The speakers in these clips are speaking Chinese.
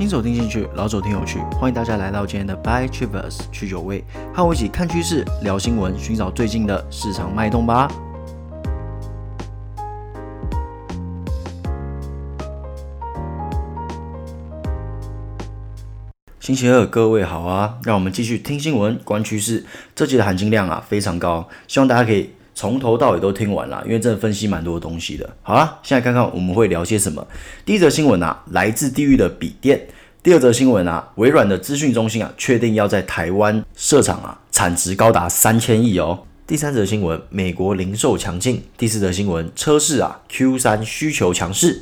新手听进去，老手听有趣，欢迎大家来到今天的 By Travers 去酒味，和我一起看趋势、聊新闻，寻找最近的市场脉动吧。星期二，各位好啊，让我们继续听新闻、观趋势。这集的含金量啊非常高，希望大家可以。从头到尾都听完了，因为真的分析蛮多的东西的。好啦，现在看看我们会聊些什么。第一则新闻啊，来自地狱的笔电。第二则新闻啊，微软的资讯中心啊，确定要在台湾设厂啊，产值高达三千亿哦。第三则新闻，美国零售强劲。第四则新闻，车市啊，Q 三需求强势。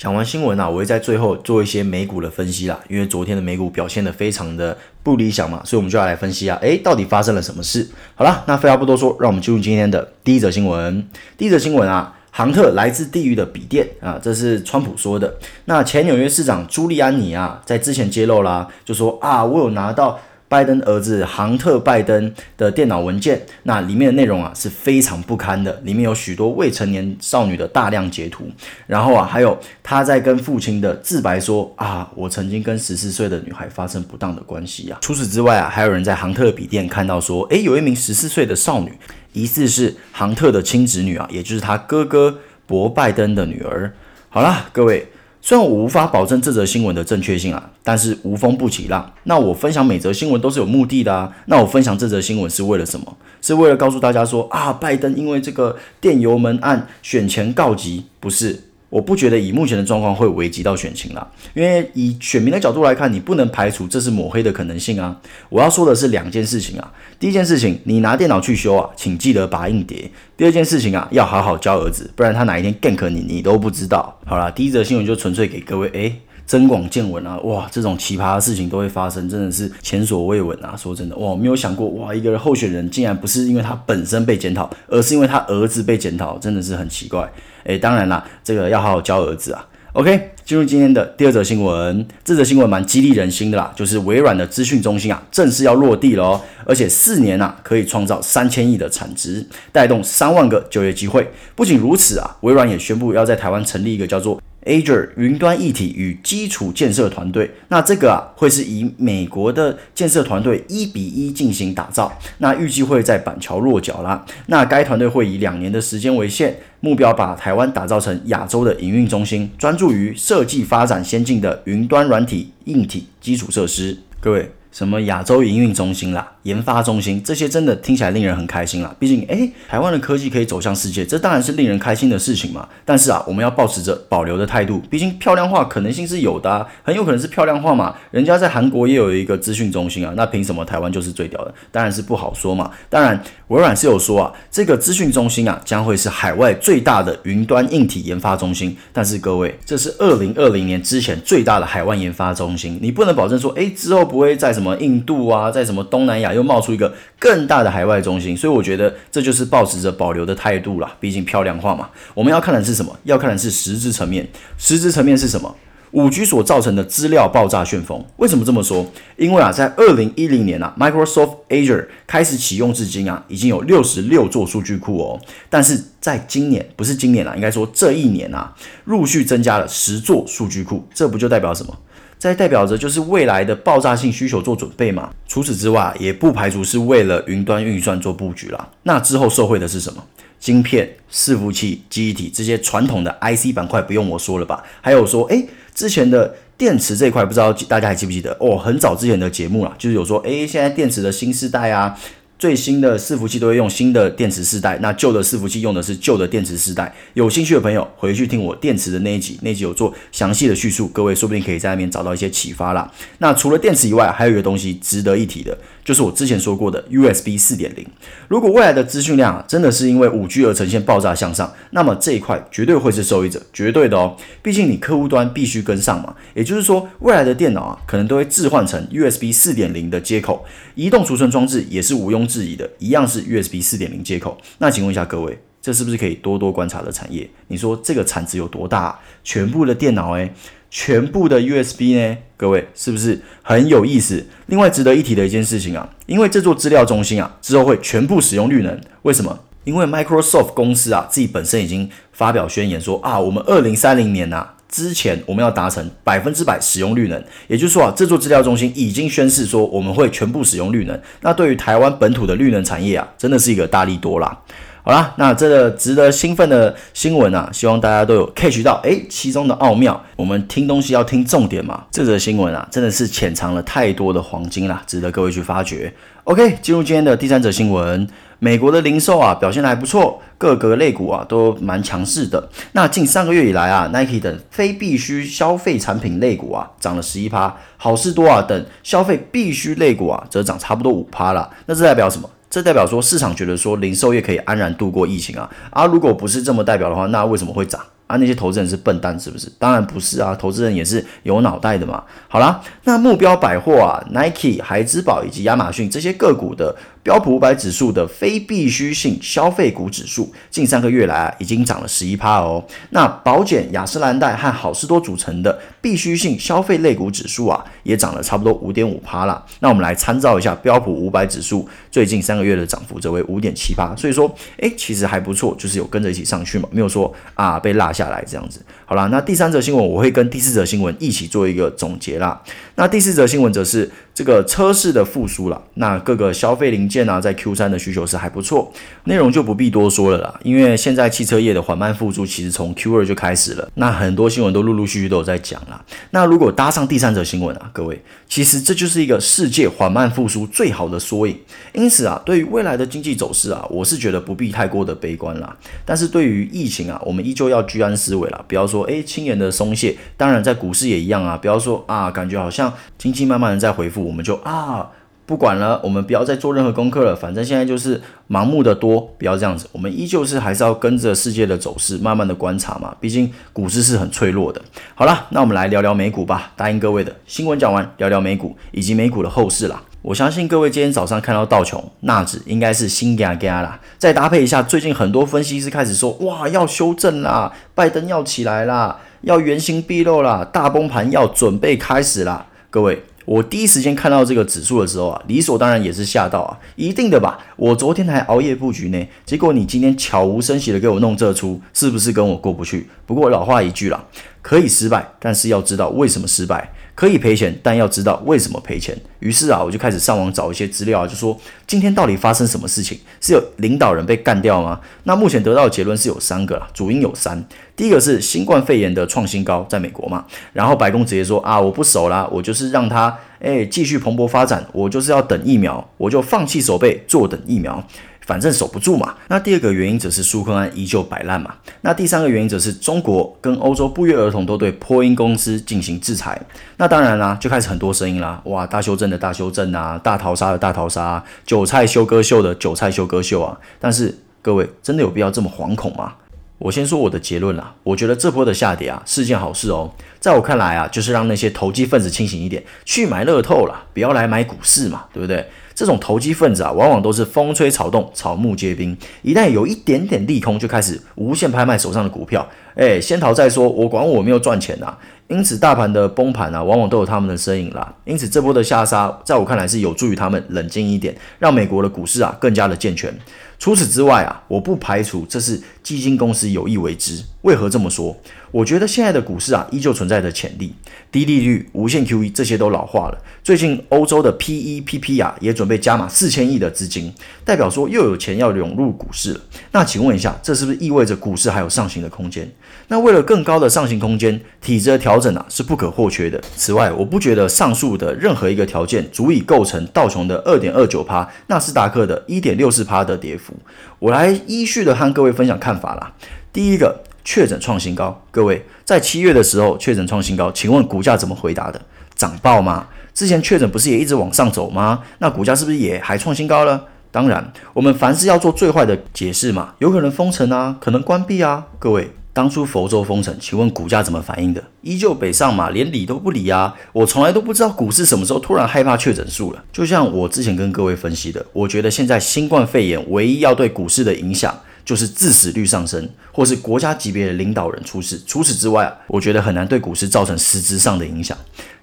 讲完新闻啊，我会在最后做一些美股的分析啦，因为昨天的美股表现得非常的不理想嘛，所以我们就要来分析啊，诶，到底发生了什么事？好了，那废话不多说，让我们进入今天的第一则新闻。第一则新闻啊，杭特来自地狱的笔电啊，这是川普说的。那前纽约市长朱利安尼啊，在之前揭露啦，就说啊，我有拿到。拜登儿子杭特·拜登的电脑文件，那里面的内容啊是非常不堪的，里面有许多未成年少女的大量截图，然后啊还有他在跟父亲的自白说啊，我曾经跟十四岁的女孩发生不当的关系啊。除此之外啊，还有人在杭特的笔电看到说，诶，有一名十四岁的少女，疑似是杭特的亲侄女啊，也就是他哥哥博拜登的女儿。好啦，各位。虽然我无法保证这则新闻的正确性啊，但是无风不起浪。那我分享每则新闻都是有目的的啊。那我分享这则新闻是为了什么？是为了告诉大家说啊，拜登因为这个电油门案选前告急，不是。我不觉得以目前的状况会危及到选情啦，因为以选民的角度来看，你不能排除这是抹黑的可能性啊。我要说的是两件事情啊。第一件事情，你拿电脑去修啊，请记得拔硬碟。第二件事情啊，要好好教儿子，不然他哪一天 gank 你，你都不知道。好啦，第一则新闻就纯粹给各位，诶，增广见闻啊，哇，这种奇葩的事情都会发生，真的是前所未闻啊。说真的，哇，没有想过，哇，一个候选人竟然不是因为他本身被检讨，而是因为他儿子被检讨，真的是很奇怪。诶，当然啦，这个要好好教儿子啊。OK，进入今天的第二则新闻，这则新闻蛮激励人心的啦，就是微软的资讯中心啊，正式要落地了哦，而且四年啊可以创造三千亿的产值，带动三万个就业机会。不仅如此啊，微软也宣布要在台湾成立一个叫做 Azure 云端一体与基础建设团队，那这个啊会是以美国的建设团队一比一进行打造，那预计会在板桥落脚啦。那该团队会以两年的时间为限，目标把台湾打造成亚洲的营运中心，专注于设计发展先进的云端软体、硬体基础设施。各位。什么亚洲营运中心啦、研发中心，这些真的听起来令人很开心啦。毕竟，诶，台湾的科技可以走向世界，这当然是令人开心的事情嘛。但是啊，我们要保持着保留的态度，毕竟漂亮化可能性是有的啊，很有可能是漂亮化嘛。人家在韩国也有一个资讯中心啊，那凭什么台湾就是最屌的？当然是不好说嘛。当然，微软是有说啊，这个资讯中心啊将会是海外最大的云端硬体研发中心。但是各位，这是二零二零年之前最大的海外研发中心，你不能保证说，诶，之后不会在什么印度啊，在什么东南亚又冒出一个更大的海外中心，所以我觉得这就是保持着保留的态度啦。毕竟漂亮话嘛，我们要看的是什么？要看的是实质层面。实质层面是什么五 G 所造成的资料爆炸旋风。为什么这么说？因为啊，在二零一零年啊，Microsoft Azure 开始启用至今啊，已经有六十六座数据库哦。但是在今年，不是今年啦，应该说这一年啊，陆续增加了十座数据库。这不就代表什么？这代表着就是未来的爆炸性需求做准备嘛。除此之外，也不排除是为了云端运算做布局啦。那之后受惠的是什么？晶片、伺服器、记忆体这些传统的 IC 板块不用我说了吧？还有说，诶，之前的电池这块，不知道大家还记不记得？哦，很早之前的节目啦，就是有说，诶，现在电池的新世代啊。最新的伺服器都会用新的电池世代，那旧的伺服器用的是旧的电池世代。有兴趣的朋友回去听我电池的那一集，那一集有做详细的叙述，各位说不定可以在那边找到一些启发啦。那除了电池以外，还有一个东西值得一提的，就是我之前说过的 USB 四点零。如果未来的资讯量啊，真的是因为五 G 而呈现爆炸向上，那么这一块绝对会是受益者，绝对的哦。毕竟你客户端必须跟上嘛。也就是说，未来的电脑啊，可能都会置换成 USB 四点零的接口，移动储存装置也是毋庸置疑的，一样是 USB 四点零接口。那请问一下各位，这是不是可以多多观察的产业？你说这个产值有多大？全部的电脑诶，全部的 USB 呢？各位是不是很有意思？另外值得一提的一件事情啊，因为这座资料中心啊之后会全部使用绿能，为什么？因为 Microsoft 公司啊自己本身已经发表宣言说啊，我们二零三零年呐、啊。之前我们要达成百分之百使用绿能，也就是说啊，这座资料中心已经宣示说我们会全部使用绿能。那对于台湾本土的绿能产业啊，真的是一个大利多啦。好啦，那这个值得兴奋的新闻啊，希望大家都有 catch 到，诶，其中的奥妙。我们听东西要听重点嘛。这则新闻啊，真的是潜藏了太多的黄金啦，值得各位去发掘。OK，进入今天的第三则新闻，美国的零售啊表现得还不错，各个类股啊都蛮强势的。那近三个月以来啊，Nike 等非必需消费产品类股啊涨了十一趴，好市多啊等消费必需类股啊则涨差不多五趴啦。那这代表什么？这代表说市场觉得说零售业可以安然度过疫情啊，啊，如果不是这么代表的话，那为什么会涨？啊，那些投资人是笨蛋是不是？当然不是啊，投资人也是有脑袋的嘛。好啦，那目标百货啊、Nike、孩之宝以及亚马逊这些个股的。标普五百指数的非必需性消费股指数，近三个月来啊，已经涨了十一趴哦。那宝简、雅诗兰黛和好事多组成的必需性消费类股指数啊，也涨了差不多五点五趴了。那我们来参照一下标普五百指数最近三个月的涨幅，则为五点七八。所以说，诶，其实还不错，就是有跟着一起上去嘛，没有说啊被落下下来这样子。好啦，那第三则新闻我会跟第四则新闻一起做一个总结啦。那第四则新闻则是。这个车市的复苏了，那各个消费零件啊，在 Q 三的需求是还不错，内容就不必多说了啦。因为现在汽车业的缓慢复苏，其实从 Q 二就开始了，那很多新闻都陆陆续续都有在讲啦。那如果搭上第三则新闻啊，各位，其实这就是一个世界缓慢复苏最好的缩影。因此啊，对于未来的经济走势啊，我是觉得不必太过的悲观啦。但是对于疫情啊，我们依旧要居安思危啦，不要说诶轻言的松懈。当然在股市也一样啊，不要说啊，感觉好像经济慢慢的在恢复。我们就啊，不管了，我们不要再做任何功课了，反正现在就是盲目的多，不要这样子。我们依旧是还是要跟着世界的走势，慢慢的观察嘛。毕竟股市是很脆弱的。好了，那我们来聊聊美股吧。答应各位的新闻讲完，聊聊美股以及美股的后市啦。我相信各位今天早上看到道琼、纳指，应该是心惊惊啦。再搭配一下，最近很多分析师开始说，哇，要修正啦，拜登要起来啦，要原形毕露啦，大崩盘要准备开始啦，各位。我第一时间看到这个指数的时候啊，理所当然也是吓到啊，一定的吧？我昨天还熬夜布局呢，结果你今天悄无声息的给我弄这出，是不是跟我过不去？不过老话一句啦，可以失败，但是要知道为什么失败。可以赔钱，但要知道为什么赔钱。于是啊，我就开始上网找一些资料啊，就说今天到底发生什么事情？是有领导人被干掉吗？那目前得到的结论是有三个啦，主因有三。第一个是新冠肺炎的创新高，在美国嘛。然后白宫直接说啊，我不守啦，我就是让它诶继续蓬勃发展，我就是要等疫苗，我就放弃守备，坐等疫苗。反正守不住嘛。那第二个原因则是纾困案依旧摆烂嘛。那第三个原因则是中国跟欧洲不约而同都对波音公司进行制裁。那当然啦，就开始很多声音啦。哇，大修正的大修正啊，大逃杀的大逃杀，韭菜修割秀的韭菜修割秀啊。但是各位真的有必要这么惶恐吗？我先说我的结论啦。我觉得这波的下跌啊是件好事哦。在我看来啊，就是让那些投机分子清醒一点，去买乐透啦，不要来买股市嘛，对不对？这种投机分子啊，往往都是风吹草动，草木皆兵。一旦有一点点利空，就开始无限拍卖手上的股票。哎，先逃再说，我管我没有赚钱呐。因此，大盘的崩盘啊，往往都有他们的身影啦。因此，这波的下杀，在我看来是有助于他们冷静一点，让美国的股市啊更加的健全。除此之外啊，我不排除这是基金公司有意为之。为何这么说？我觉得现在的股市啊，依旧存在着潜力，低利率、无限 QE 这些都老化了。最近欧洲的 PE、PP 啊，也准备加码四千亿的资金，代表说又有钱要涌入股市了。那请问一下，这是不是意味着股市还有上行的空间？那为了更高的上行空间，体制的调整啊是不可或缺的。此外，我不觉得上述的任何一个条件足以构成道琼的二点二九趴，纳斯达克的一点六四趴的跌幅。我来依序的和各位分享看法啦。第一个，确诊创新高，各位在七月的时候确诊创新高，请问股价怎么回答的？涨爆吗？之前确诊不是也一直往上走吗？那股价是不是也还创新高了？当然，我们凡事要做最坏的解释嘛，有可能封城啊，可能关闭啊。各位，当初佛州封城，请问股价怎么反应的？依旧北上嘛，连理都不理啊！我从来都不知道股市什么时候突然害怕确诊数了。就像我之前跟各位分析的，我觉得现在新冠肺炎唯一要对股市的影响，就是致死率上升，或是国家级别的领导人出事。除此之外啊，我觉得很难对股市造成实质上的影响。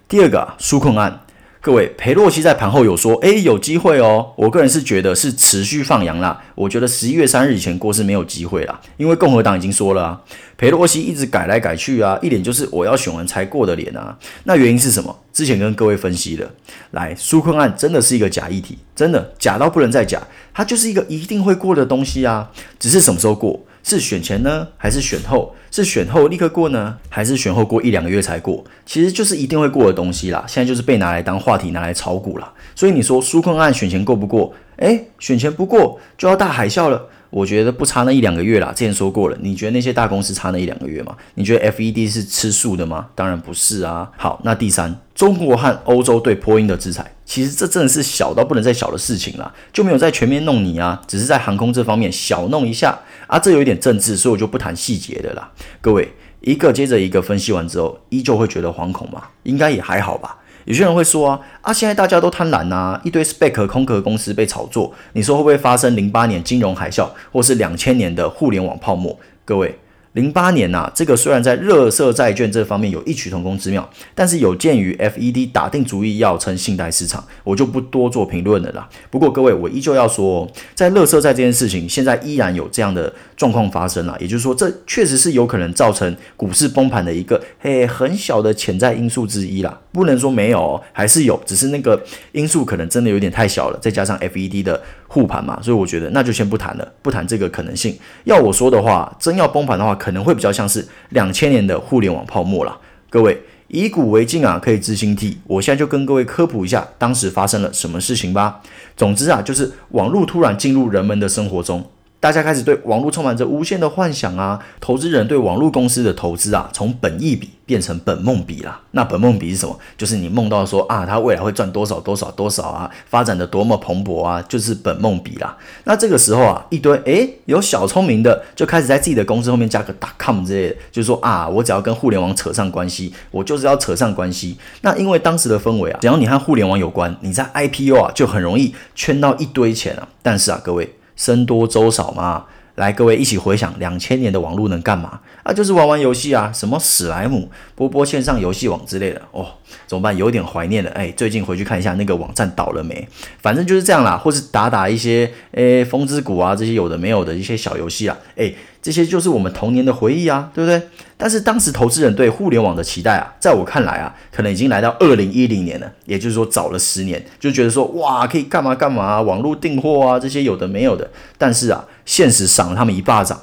第二个啊，纾困案。各位，裴洛西在盘后有说，哎，有机会哦。我个人是觉得是持续放羊啦。我觉得十一月三日以前过是没有机会啦，因为共和党已经说了啊，裴洛西一直改来改去啊，一脸就是我要选完才过的脸啊。那原因是什么？之前跟各位分析了，来，纾困案真的是一个假议题，真的假到不能再假，它就是一个一定会过的东西啊，只是什么时候过？是选前呢，还是选后？是选后立刻过呢，还是选后过一两个月才过？其实就是一定会过的东西啦。现在就是被拿来当话题，拿来炒股啦。所以你说纾困案选前过不过？诶，选前不过就要大海啸了。我觉得不差那一两个月啦。之前说过了，你觉得那些大公司差那一两个月吗？你觉得 FED 是吃素的吗？当然不是啊。好，那第三，中国和欧洲对波音的制裁。其实这真的是小到不能再小的事情了，就没有在全面弄你啊，只是在航空这方面小弄一下啊，这有一点政治，所以我就不谈细节的啦。各位一个接着一个分析完之后，依旧会觉得惶恐吗？应该也还好吧。有些人会说啊啊，现在大家都贪婪呐，一堆 spec 空壳公司被炒作，你说会不会发生零八年金融海啸，或是两千年的互联网泡沫？各位。零八年呐、啊，这个虽然在垃圾债券这方面有异曲同工之妙，但是有鉴于 FED 打定主意要撑信贷市场，我就不多做评论了啦。不过各位，我依旧要说，在垃圾债这件事情，现在依然有这样的状况发生了，也就是说，这确实是有可能造成股市崩盘的一个嘿很小的潜在因素之一啦。不能说没有，还是有，只是那个因素可能真的有点太小了，再加上 FED 的护盘嘛，所以我觉得那就先不谈了，不谈这个可能性。要我说的话，真要崩盘的话，可能会比较像是两千年的互联网泡沫啦。各位以古为镜啊，可以知兴替。我现在就跟各位科普一下，当时发生了什么事情吧。总之啊，就是网络突然进入人们的生活中。大家开始对网络充满着无限的幻想啊！投资人对网络公司的投资啊，从本益比变成本梦比啦。那本梦比是什么？就是你梦到说啊，它未来会赚多少多少多少啊，发展的多么蓬勃啊，就是本梦比啦。那这个时候啊，一堆诶有小聪明的就开始在自己的公司后面加个 .com 之类的，就是说啊，我只要跟互联网扯上关系，我就是要扯上关系。那因为当时的氛围啊，只要你和互联网有关，你在 IPO 啊就很容易圈到一堆钱啊。但是啊，各位。僧多粥少嘛，来，各位一起回想两千年的网络能干嘛？啊，就是玩玩游戏啊，什么史莱姆、波波线上游戏网之类的。哦，怎么办？有点怀念了。哎，最近回去看一下那个网站倒了没？反正就是这样啦，或是打打一些诶风之谷啊，这些有的没有的一些小游戏啊，哎。这些就是我们童年的回忆啊，对不对？但是当时投资人对互联网的期待啊，在我看来啊，可能已经来到二零一零年了，也就是说早了十年，就觉得说哇，可以干嘛干嘛啊，网络订货啊，这些有的没有的。但是啊，现实赏了他们一巴掌，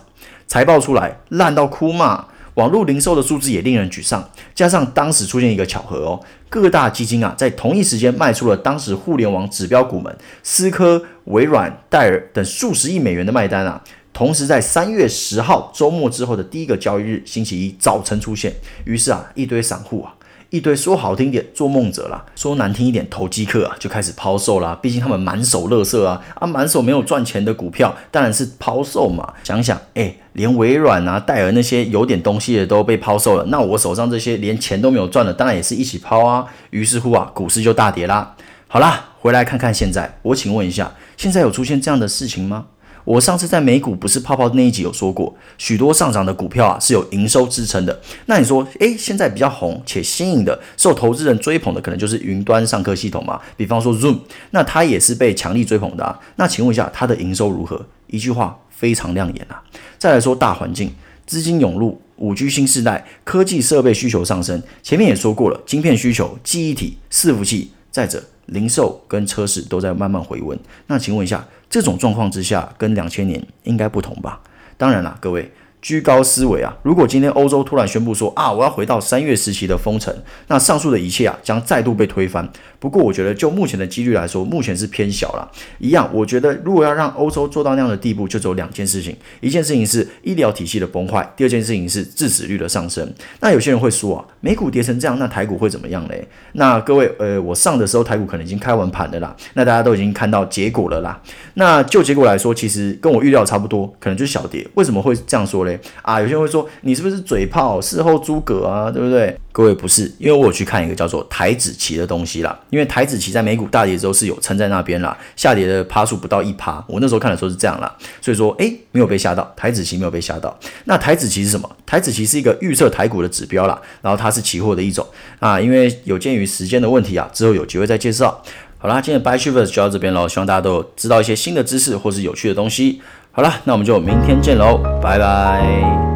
财报出来烂到哭嘛，网络零售的数字也令人沮丧。加上当时出现一个巧合哦，各大基金啊，在同一时间卖出了当时互联网指标股们，思科、微软、戴尔等数十亿美元的卖单啊。同时，在三月十号周末之后的第一个交易日，星期一早晨出现。于是啊，一堆散户啊，一堆说好听点做梦者啦，说难听一点投机客啊，就开始抛售啦。毕竟他们满手垃圾啊，啊，满手没有赚钱的股票，当然是抛售嘛。想想，哎，连微软啊、戴尔那些有点东西的都被抛售了，那我手上这些连钱都没有赚的，当然也是一起抛啊。于是乎啊，股市就大跌啦。好啦，回来看看现在，我请问一下，现在有出现这样的事情吗？我上次在美股不是泡泡那一集有说过，许多上涨的股票啊是有营收支撑的。那你说，诶，现在比较红且新颖的，受投资人追捧的，可能就是云端上课系统嘛？比方说 Zoom，那它也是被强力追捧的啊。那请问一下，它的营收如何？一句话，非常亮眼啊。再来说大环境，资金涌入，5G 新世代，科技设备需求上升。前面也说过了，晶片需求、记忆体、伺服器，再者。零售跟车市都在慢慢回温，那请问一下，这种状况之下，跟两千年应该不同吧？当然啦，各位。居高思维啊！如果今天欧洲突然宣布说啊，我要回到三月时期的封城，那上述的一切啊将再度被推翻。不过我觉得就目前的几率来说，目前是偏小了。一样，我觉得如果要让欧洲做到那样的地步，就只有两件事情：一件事情是医疗体系的崩坏，第二件事情是致死率的上升。那有些人会说啊，美股跌成这样，那台股会怎么样嘞？那各位，呃，我上的时候台股可能已经开完盘了啦，那大家都已经看到结果了啦。那就结果来说，其实跟我预料差不多，可能就是小跌。为什么会这样说嘞？啊，有些人会说你是不是嘴炮，事后诸葛啊，对不对？各位不是，因为我有去看一个叫做台指期的东西啦。因为台指期在美股大跌之后是有撑在那边啦，下跌的趴数不到一趴。我那时候看的时候是这样啦，所以说诶，没有被吓到，台指期没有被吓到。那台指期是什么？台指期是一个预测台股的指标啦，然后它是期货的一种啊。因为有鉴于时间的问题啊，之后有机会再介绍。好啦，今天的 buytrivers 就到这边喽，希望大家都有知道一些新的知识或是有趣的东西。好啦，那我们就明天见喽，拜拜。